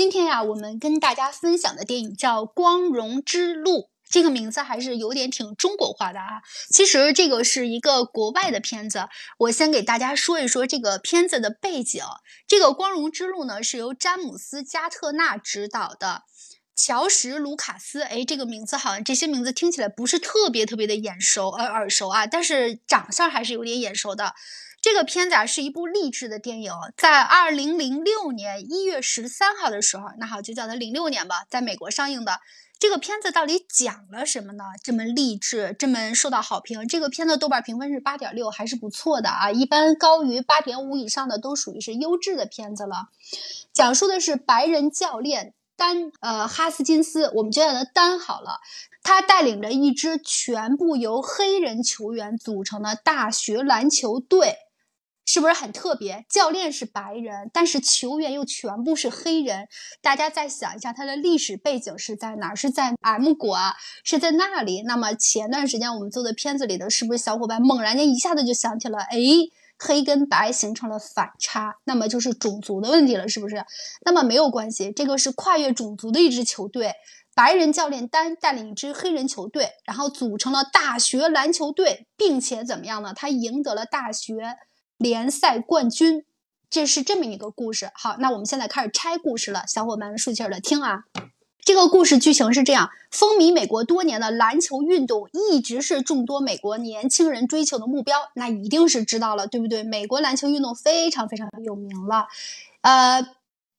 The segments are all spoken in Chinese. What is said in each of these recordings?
今天呀，我们跟大家分享的电影叫《光荣之路》，这个名字还是有点挺中国化的啊。其实这个是一个国外的片子，我先给大家说一说这个片子的背景。这个《光荣之路》呢，是由詹姆斯·加特纳执导的。乔什·卢卡斯，哎，这个名字好像这些名字听起来不是特别特别的眼熟，呃，耳熟啊，但是长相还是有点眼熟的。这个片子啊是一部励志的电影，在二零零六年一月十三号的时候，那好就叫它零六年吧，在美国上映的。这个片子到底讲了什么呢？这么励志，这么受到好评。这个片子豆瓣评分是八点六，还是不错的啊。一般高于八点五以上的都属于是优质的片子了。讲述的是白人教练。丹呃哈斯金斯，我们就叫他丹好了。他带领着一支全部由黑人球员组成的大学篮球队，是不是很特别？教练是白人，但是球员又全部是黑人。大家再想一下，他的历史背景是在哪儿？是在 M 国啊，是在那里。那么前段时间我们做的片子里的是不是小伙伴猛然间一下子就想起了？哎。黑跟白形成了反差，那么就是种族的问题了，是不是？那么没有关系，这个是跨越种族的一支球队，白人教练丹带领一支黑人球队，然后组成了大学篮球队，并且怎么样呢？他赢得了大学联赛冠军，这是这么一个故事。好，那我们现在开始拆故事了，小伙伴们竖起耳朵听啊。这个故事剧情是这样：风靡美国多年的篮球运动一直是众多美国年轻人追求的目标。那一定是知道了，对不对？美国篮球运动非常非常有名了，呃，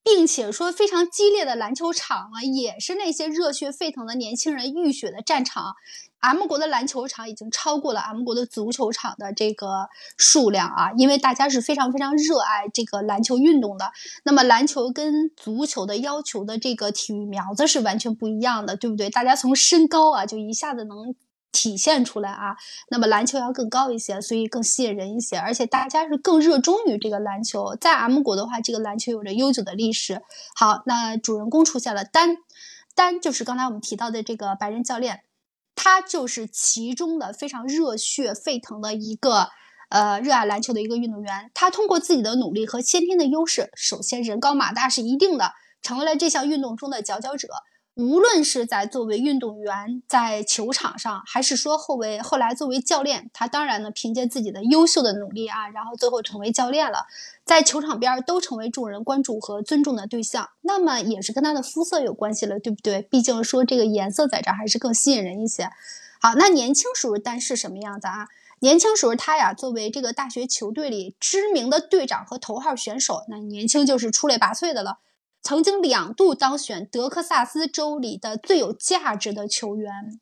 并且说非常激烈的篮球场啊，也是那些热血沸腾的年轻人浴血的战场。M 国的篮球场已经超过了 M 国的足球场的这个数量啊，因为大家是非常非常热爱这个篮球运动的。那么篮球跟足球的要求的这个体育苗子是完全不一样的，对不对？大家从身高啊就一下子能体现出来啊。那么篮球要更高一些，所以更吸引人一些，而且大家是更热衷于这个篮球。在 M 国的话，这个篮球有着悠久的历史。好，那主人公出现了，丹，丹就是刚才我们提到的这个白人教练。他就是其中的非常热血沸腾的一个，呃，热爱篮球的一个运动员。他通过自己的努力和先天的优势，首先人高马大是一定的，成为了这项运动中的佼佼者。无论是在作为运动员在球场上，还是说后为后来作为教练，他当然呢凭借自己的优秀的努力啊，然后最后成为教练了，在球场边都成为众人关注和尊重的对象。那么也是跟他的肤色有关系了，对不对？毕竟说这个颜色在这儿还是更吸引人一些。好，那年轻时候丹是什么样子啊？年轻时候他呀，作为这个大学球队里知名的队长和头号选手，那年轻就是出类拔萃的了。曾经两度当选德克萨斯州里的最有价值的球员，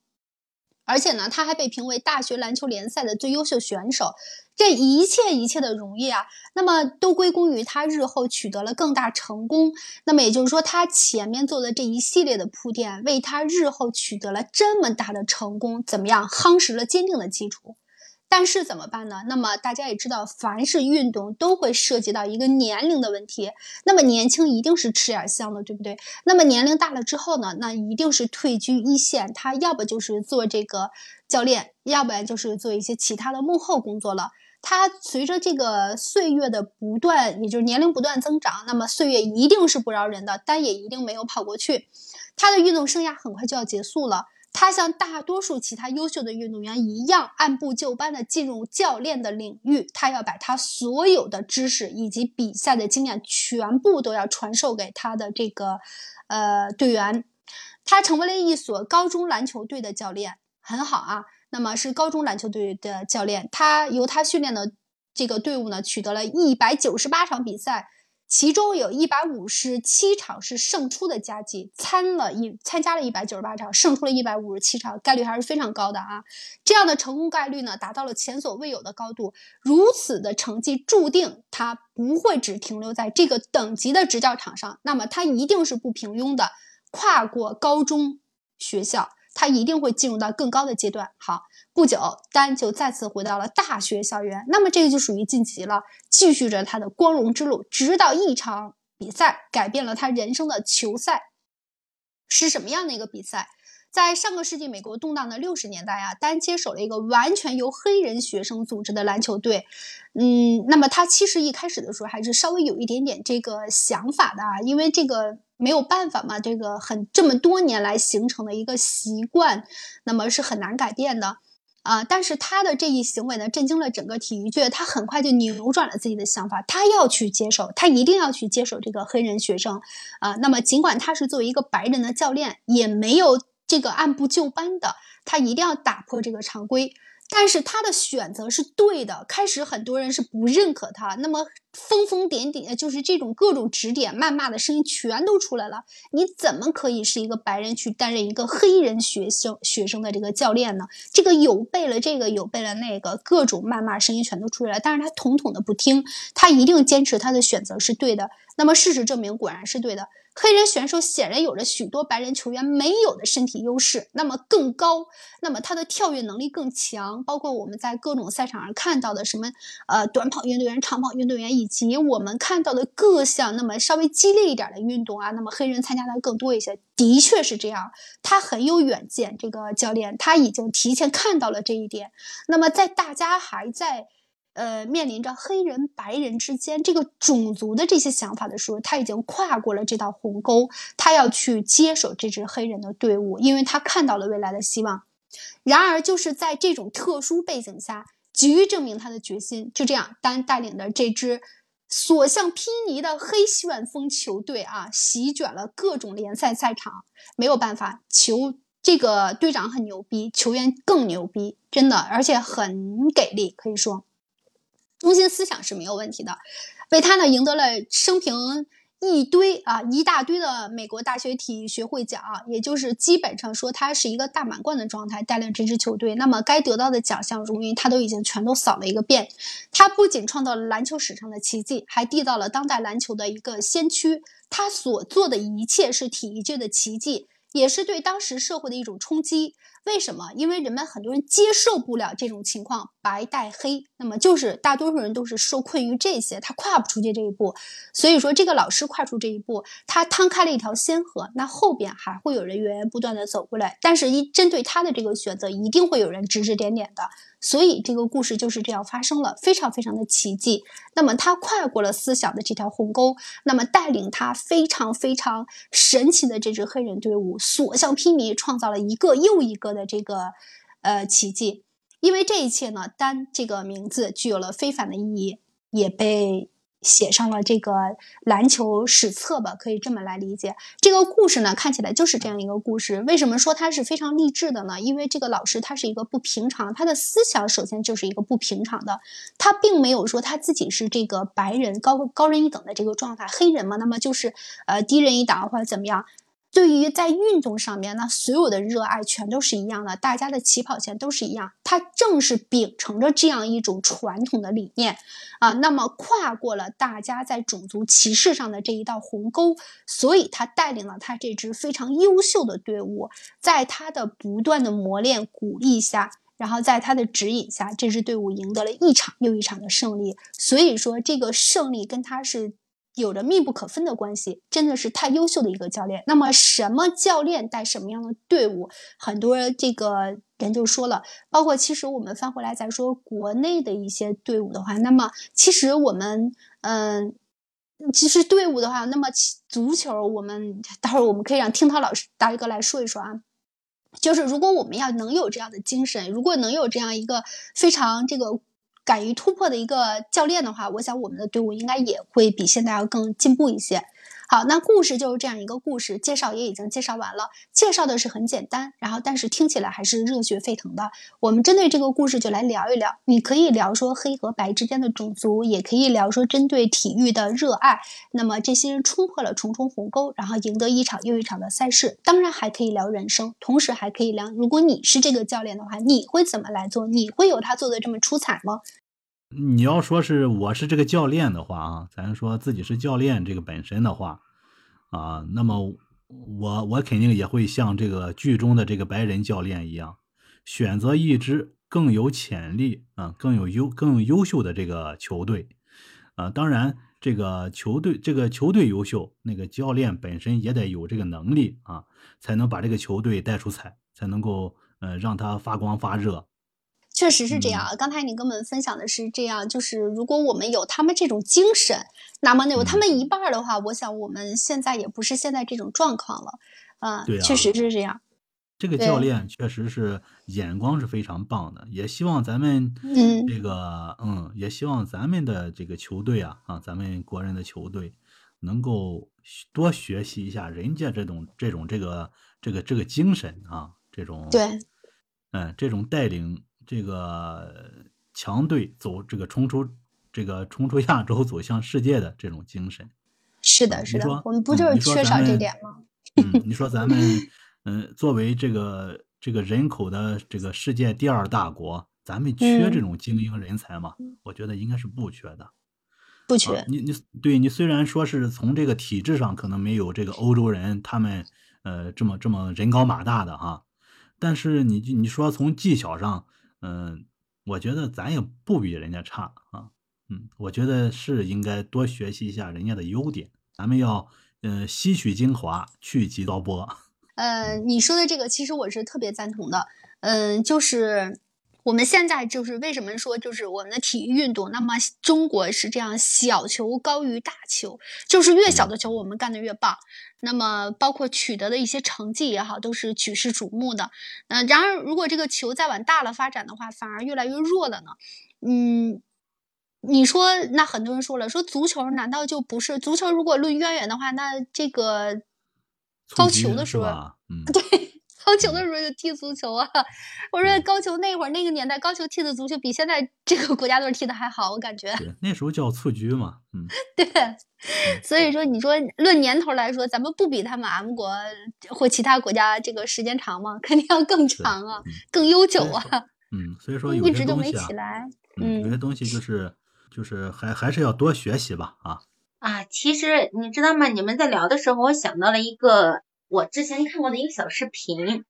而且呢，他还被评为大学篮球联赛的最优秀选手。这一切一切的荣誉啊，那么都归功于他日后取得了更大成功。那么也就是说，他前面做的这一系列的铺垫，为他日后取得了这么大的成功，怎么样夯实了坚定的基础。但是怎么办呢？那么大家也知道，凡是运动都会涉及到一个年龄的问题。那么年轻一定是吃点香的，对不对？那么年龄大了之后呢，那一定是退居一线，他要不就是做这个教练，要不然就是做一些其他的幕后工作了。他随着这个岁月的不断，也就是年龄不断增长，那么岁月一定是不饶人的，但也一定没有跑过去。他的运动生涯很快就要结束了。他像大多数其他优秀的运动员一样，按部就班地进入教练的领域。他要把他所有的知识以及比赛的经验全部都要传授给他的这个呃队员。他成为了一所高中篮球队的教练，很好啊。那么是高中篮球队的教练，他由他训练的这个队伍呢，取得了一百九十八场比赛。其中有一百五十七场是胜出的佳绩，参了一参加了一百九十八场，胜出了一百五十七场，概率还是非常高的啊！这样的成功概率呢，达到了前所未有的高度。如此的成绩注定他不会只停留在这个等级的执教场上，那么他一定是不平庸的，跨过高中学校。他一定会进入到更高的阶段。好，不久，丹就再次回到了大学校园。那么这个就属于晋级了，继续着他的光荣之路，直到一场比赛改变了他人生的球赛。是什么样的一个比赛？在上个世纪美国动荡的六十年代啊，丹接手了一个完全由黑人学生组织的篮球队。嗯，那么他其实一开始的时候还是稍微有一点点这个想法的啊，因为这个。没有办法嘛，这个很这么多年来形成的一个习惯，那么是很难改变的。啊！但是他的这一行为呢，震惊了整个体育界。他很快就扭转了自己的想法，他要去接受，他一定要去接受这个黑人学生。啊，那么尽管他是作为一个白人的教练，也没有这个按部就班的，他一定要打破这个常规。但是他的选择是对的。开始很多人是不认可他，那么疯疯癫癫，就是这种各种指点、谩骂的声音全都出来了。你怎么可以是一个白人去担任一个黑人学生学生的这个教练呢？这个有背了这个，有背了那个，各种谩骂声音全都出来了。但是他统统的不听，他一定坚持他的选择是对的。那么事实证明，果然是对的。黑人选手显然有着许多白人球员没有的身体优势，那么更高，那么他的跳跃能力更强，包括我们在各种赛场上看到的什么，呃，短跑运动员、长跑运动员，以及我们看到的各项那么稍微激烈一点的运动啊，那么黑人参加的更多一些，的确是这样，他很有远见，这个教练他已经提前看到了这一点，那么在大家还在。呃，面临着黑人、白人之间这个种族的这些想法的时候，他已经跨过了这道鸿沟，他要去接手这支黑人的队伍，因为他看到了未来的希望。然而，就是在这种特殊背景下，急于证明他的决心，就这样，丹带领的这支所向披靡的黑旋风球队啊，席卷了各种联赛赛场。没有办法，球这个队长很牛逼，球员更牛逼，真的，而且很给力，可以说。中心思想是没有问题的，为他呢赢得了生平一堆啊一大堆的美国大学体育学会奖啊，也就是基本上说他是一个大满贯的状态带领这支球队。那么该得到的奖项荣誉他都已经全都扫了一个遍。他不仅创造了篮球史上的奇迹，还缔造了当代篮球的一个先驱。他所做的一切是体育界的奇迹。也是对当时社会的一种冲击。为什么？因为人们很多人接受不了这种情况，白带黑。那么就是大多数人都是受困于这些，他跨不出去这一步。所以说，这个老师跨出这一步，他摊开了一条先河，那后边还会有人源源不断的走过来。但是，一针对他的这个选择，一定会有人指指点点的。所以这个故事就是这样发生了，非常非常的奇迹。那么他跨过了思想的这条鸿沟，那么带领他非常非常神奇的这支黑人队伍所向披靡，创造了一个又一个的这个呃奇迹。因为这一切呢，丹这个名字具有了非凡的意义，也被。写上了这个篮球史册吧，可以这么来理解。这个故事呢，看起来就是这样一个故事。为什么说它是非常励志的呢？因为这个老师他是一个不平常，他的思想首先就是一个不平常的。他并没有说他自己是这个白人高高人一等的这个状态，黑人嘛，那么就是呃低人一等或者怎么样。对于在运动上面，那所有的热爱全都是一样的，大家的起跑线都是一样。他正是秉承着这样一种传统的理念啊，那么跨过了大家在种族歧视上的这一道鸿沟，所以他带领了他这支非常优秀的队伍，在他的不断的磨练、鼓励下，然后在他的指引下，这支队伍赢得了一场又一场的胜利。所以说，这个胜利跟他是。有着密不可分的关系，真的是太优秀的一个教练。那么，什么教练带什么样的队伍？很多这个人就说了，包括其实我们翻回来再说国内的一些队伍的话，那么其实我们，嗯，其实队伍的话，那么足球，我们待会儿我们可以让听涛老师大哥来说一说啊。就是如果我们要能有这样的精神，如果能有这样一个非常这个。敢于突破的一个教练的话，我想我们的队伍应该也会比现在要更进步一些。好，那故事就是这样一个故事，介绍也已经介绍完了。介绍的是很简单，然后但是听起来还是热血沸腾的。我们针对这个故事就来聊一聊。你可以聊说黑和白之间的种族，也可以聊说针对体育的热爱。那么这些人冲破了重重鸿沟，然后赢得一场又一场的赛事。当然还可以聊人生，同时还可以聊，如果你是这个教练的话，你会怎么来做？你会有他做的这么出彩吗？你要说是我是这个教练的话啊，咱说自己是教练这个本身的话啊，那么我我肯定也会像这个剧中的这个白人教练一样，选择一支更有潜力啊、更有优、更优秀的这个球队啊。当然，这个球队这个球队优秀，那个教练本身也得有这个能力啊，才能把这个球队带出彩，才能够呃让他发光发热。确实是这样。刚才你跟我们分享的是这样，就是如果我们有他们这种精神，那么有他们一半的话，我想我们现在也不是现在这种状况了。啊，对啊，确实是这样。这个教练确实是眼光是非常棒的，也希望咱们这个嗯，也希望咱们的这个球队啊啊，咱们国人的球队能够多学习一下人家这种这种这个这个这个精神啊，这种对，嗯，这种带领这个强队走这个冲出这个冲出亚洲走向世界的这种精神。是的，是的，我们不就是缺少这点吗？嗯，你说咱们。嗯，作为这个这个人口的这个世界第二大国，咱们缺这种精英人才吗？我觉得应该是不缺的，不缺。你你对你虽然说是从这个体制上可能没有这个欧洲人他们呃这么这么人高马大的哈，但是你你说从技巧上，嗯，我觉得咱也不比人家差啊。嗯，我觉得是应该多学习一下人家的优点，咱们要嗯吸取精华，去极糟粕。呃，你说的这个其实我是特别赞同的。嗯，就是我们现在就是为什么说就是我们的体育运动，那么中国是这样，小球高于大球，就是越小的球我们干的越棒。那么包括取得的一些成绩也好，都是举世瞩目的。嗯，然而如果这个球再往大了发展的话，反而越来越弱了呢？嗯，你说那很多人说了，说足球难道就不是足球？如果论渊源的话，那这个。高球的时候，嗯，对，高球的时候就踢足球啊。我说高球那会儿那个年代，高球踢的足球比现在这个国家队踢的还好，我感觉。对，那时候叫蹴鞠嘛，嗯。对，所以说你说论年头来说，咱们不比他们 M 国或其他国家这个时间长吗？肯定要更长啊，更悠久啊。嗯，所以说有一直就没起来。嗯，有些东西就是就是还还是要多学习吧，啊。啊，其实你知道吗？你们在聊的时候，我想到了一个我之前看过的一个小视频，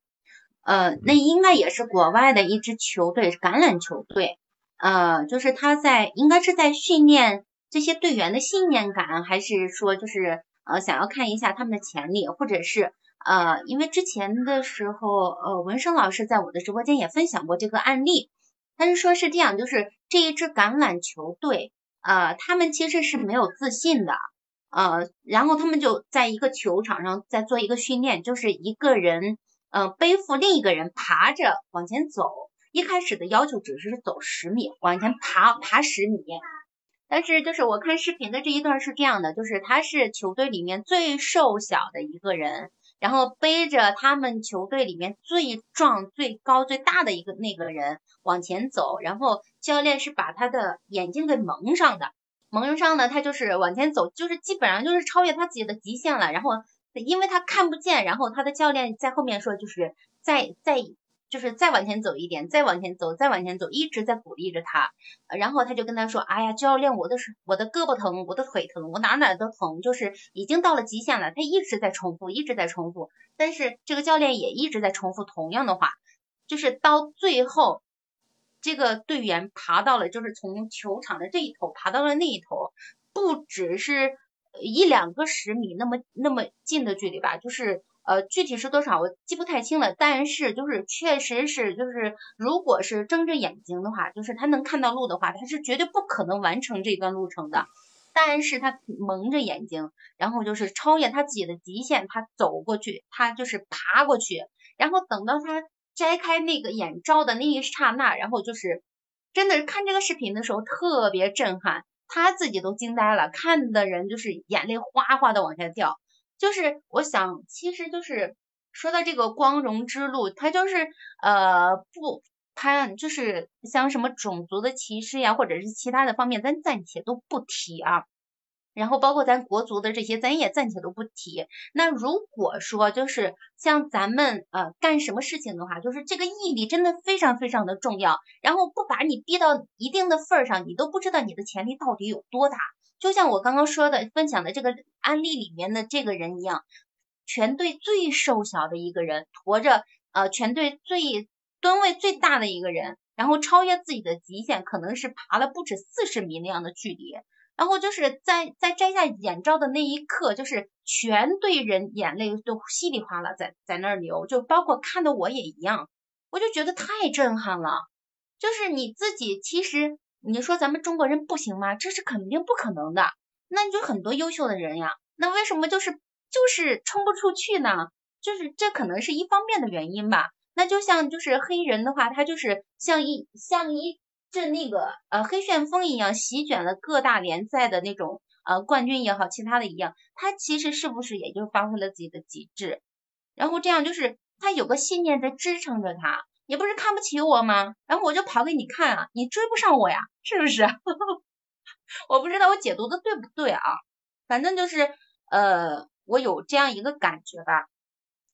呃，那应该也是国外的一支球队，橄榄球队，呃，就是他在应该是在训练这些队员的信念感，还是说就是呃想要看一下他们的潜力，或者是呃，因为之前的时候，呃，文生老师在我的直播间也分享过这个案例，他是说是这样，就是这一支橄榄球队。呃，他们其实是没有自信的，呃，然后他们就在一个球场上在做一个训练，就是一个人，呃，背负另一个人爬着往前走。一开始的要求只是走十米，往前爬爬十米。但是就是我看视频的这一段是这样的，就是他是球队里面最瘦小的一个人。然后背着他们球队里面最壮、最高、最大的一个那个人往前走，然后教练是把他的眼睛给蒙上的，蒙上呢，他就是往前走，就是基本上就是超越他自己的极限了。然后因为他看不见，然后他的教练在后面说，就是再再。就是再往前走一点，再往前走，再往前走，一直在鼓励着他。然后他就跟他说：“哎呀，教练，我的是我的胳膊疼，我的腿疼，我哪哪都疼，就是已经到了极限了。”他一直在重复，一直在重复。但是这个教练也一直在重复同样的话，就是到最后，这个队员爬到了，就是从球场的这一头爬到了那一头，不只是一两个十米那么那么近的距离吧，就是。呃，具体是多少我记不太清了，但是就是确实是，就是如果是睁着眼睛的话，就是他能看到路的话，他是绝对不可能完成这段路程的。但是他蒙着眼睛，然后就是超越他自己的极限，他走过去，他就是爬过去，然后等到他摘开那个眼罩的那一刹那，然后就是真的看这个视频的时候特别震撼，他自己都惊呆了，看的人就是眼泪哗哗的往下掉。就是我想，其实就是说到这个光荣之路，他就是呃不，他就是像什么种族的歧视呀，或者是其他的方面，咱暂且都不提啊。然后包括咱国足的这些，咱也暂且都不提。那如果说就是像咱们呃干什么事情的话，就是这个毅力真的非常非常的重要。然后不把你逼到一定的份儿上，你都不知道你的潜力到底有多大。就像我刚刚说的分享的这个案例里面的这个人一样，全队最瘦小的一个人，驮着呃全队最吨位最大的一个人，然后超越自己的极限，可能是爬了不止四十米那样的距离，然后就是在在摘下眼罩的那一刻，就是全队人眼泪都稀里哗啦在在那儿流，就包括看的我也一样，我就觉得太震撼了。就是你自己，其实你说咱们中国人不行吗？这是肯定不可能的。那你就很多优秀的人呀，那为什么就是就是冲不出去呢？就是这可能是一方面的原因吧。那就像就是黑人的话，他就是像一像一阵那个呃黑旋风一样，席卷了各大联赛的那种呃冠军也好，其他的一样，他其实是不是也就发挥了自己的极致？然后这样就是他有个信念在支撑着他。你不是看不起我吗？然后我就跑给你看啊，你追不上我呀，是不是？我不知道我解读的对不对啊，反正就是呃，我有这样一个感觉吧，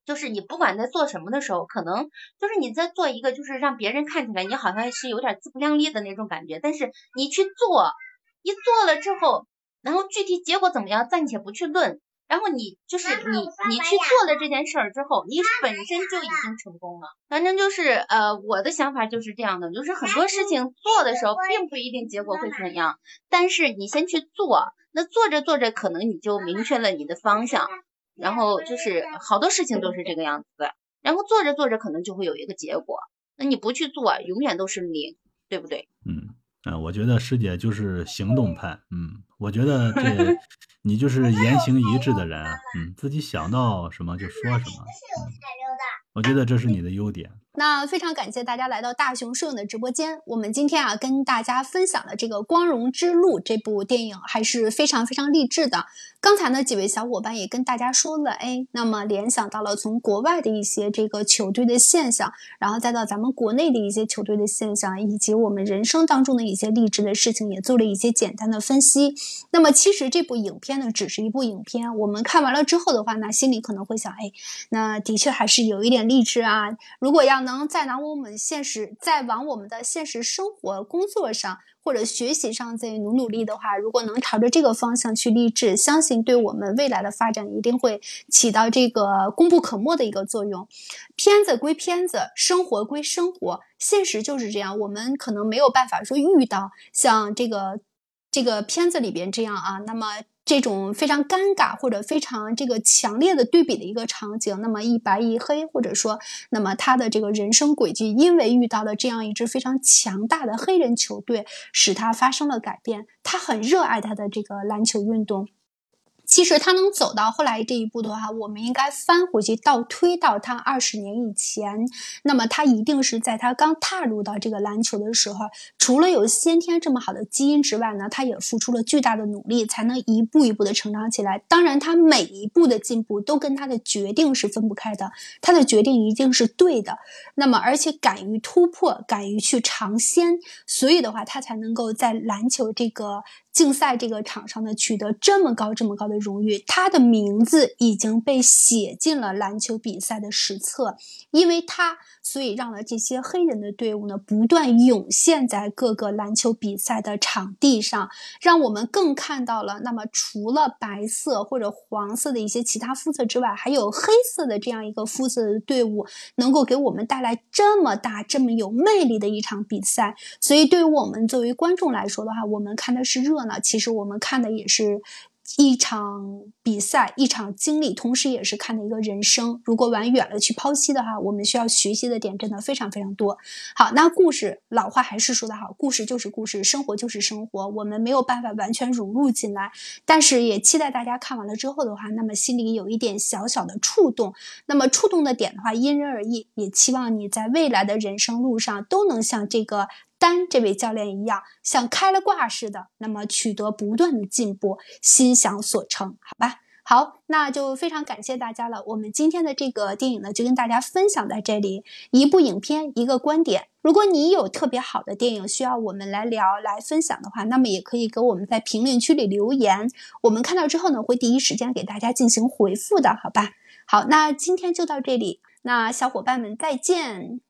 就是你不管在做什么的时候，可能就是你在做一个，就是让别人看起来你好像是有点自不量力的那种感觉，但是你去做，一做了之后，然后具体结果怎么样，暂且不去论。然后你就是你，你去做了这件事儿之后，你本身就已经成功了。反正就是呃，我的想法就是这样的，就是很多事情做的时候，并不一定结果会怎样，但是你先去做，那做着做着，可能你就明确了你的方向。然后就是好多事情都是这个样子的，然后做着做着，可能就会有一个结果。那你不去做，永远都是零，对不对？嗯嗯，我觉得师姐就是行动派，嗯，我觉得这。你就是言行一致的人，嗯，自己想到什么就说什么，我觉得这是你的优点。那非常感谢大家来到大熊摄影的直播间。我们今天啊，跟大家分享的这个《光荣之路》这部电影还是非常非常励志的。刚才呢，几位小伙伴也跟大家说了，哎，那么联想到了从国外的一些这个球队的现象，然后再到咱们国内的一些球队的现象，以及我们人生当中的一些励志的事情，也做了一些简单的分析。那么其实这部影片呢，只是一部影片，我们看完了之后的话，那心里可能会想，哎，那的确还是有一点励志啊。如果要能再拿我们现实，再往我们的现实生活、工作上或者学习上再努努力的话，如果能朝着这个方向去励志，相信对我们未来的发展一定会起到这个功不可没的一个作用。片子归片子，生活归生活，现实就是这样。我们可能没有办法说遇到像这个这个片子里边这样啊，那么。这种非常尴尬或者非常这个强烈的对比的一个场景，那么一白一黑，或者说，那么他的这个人生轨迹，因为遇到了这样一支非常强大的黑人球队，使他发生了改变。他很热爱他的这个篮球运动。其实他能走到后来这一步的话，我们应该翻回去倒推到他二十年以前。那么他一定是在他刚踏入到这个篮球的时候，除了有先天这么好的基因之外呢，他也付出了巨大的努力，才能一步一步的成长起来。当然，他每一步的进步都跟他的决定是分不开的，他的决定一定是对的。那么，而且敢于突破，敢于去尝鲜，所以的话，他才能够在篮球这个。竞赛这个场上呢，取得这么高、这么高的荣誉，他的名字已经被写进了篮球比赛的史册，因为他，所以让了这些黑人的队伍呢不断涌现在各个篮球比赛的场地上，让我们更看到了，那么除了白色或者黄色的一些其他肤色之外，还有黑色的这样一个肤色的队伍，能够给我们带来这么大、这么有魅力的一场比赛。所以，对于我们作为观众来说的话，我们看的是热。闹其实我们看的也是一场比赛，一场经历，同时也是看的一个人生。如果往远了去剖析的话，我们需要学习的点真的非常非常多。好，那故事老话还是说的好，故事就是故事，生活就是生活，我们没有办法完全融入进来，但是也期待大家看完了之后的话，那么心里有一点小小的触动。那么触动的点的话，因人而异，也期望你在未来的人生路上都能像这个。丹这位教练一样，像开了挂似的，那么取得不断的进步，心想所成，好吧？好，那就非常感谢大家了。我们今天的这个电影呢，就跟大家分享在这里，一部影片，一个观点。如果你有特别好的电影需要我们来聊、来分享的话，那么也可以给我们在评论区里留言，我们看到之后呢，会第一时间给大家进行回复的，好吧？好，那今天就到这里，那小伙伴们再见。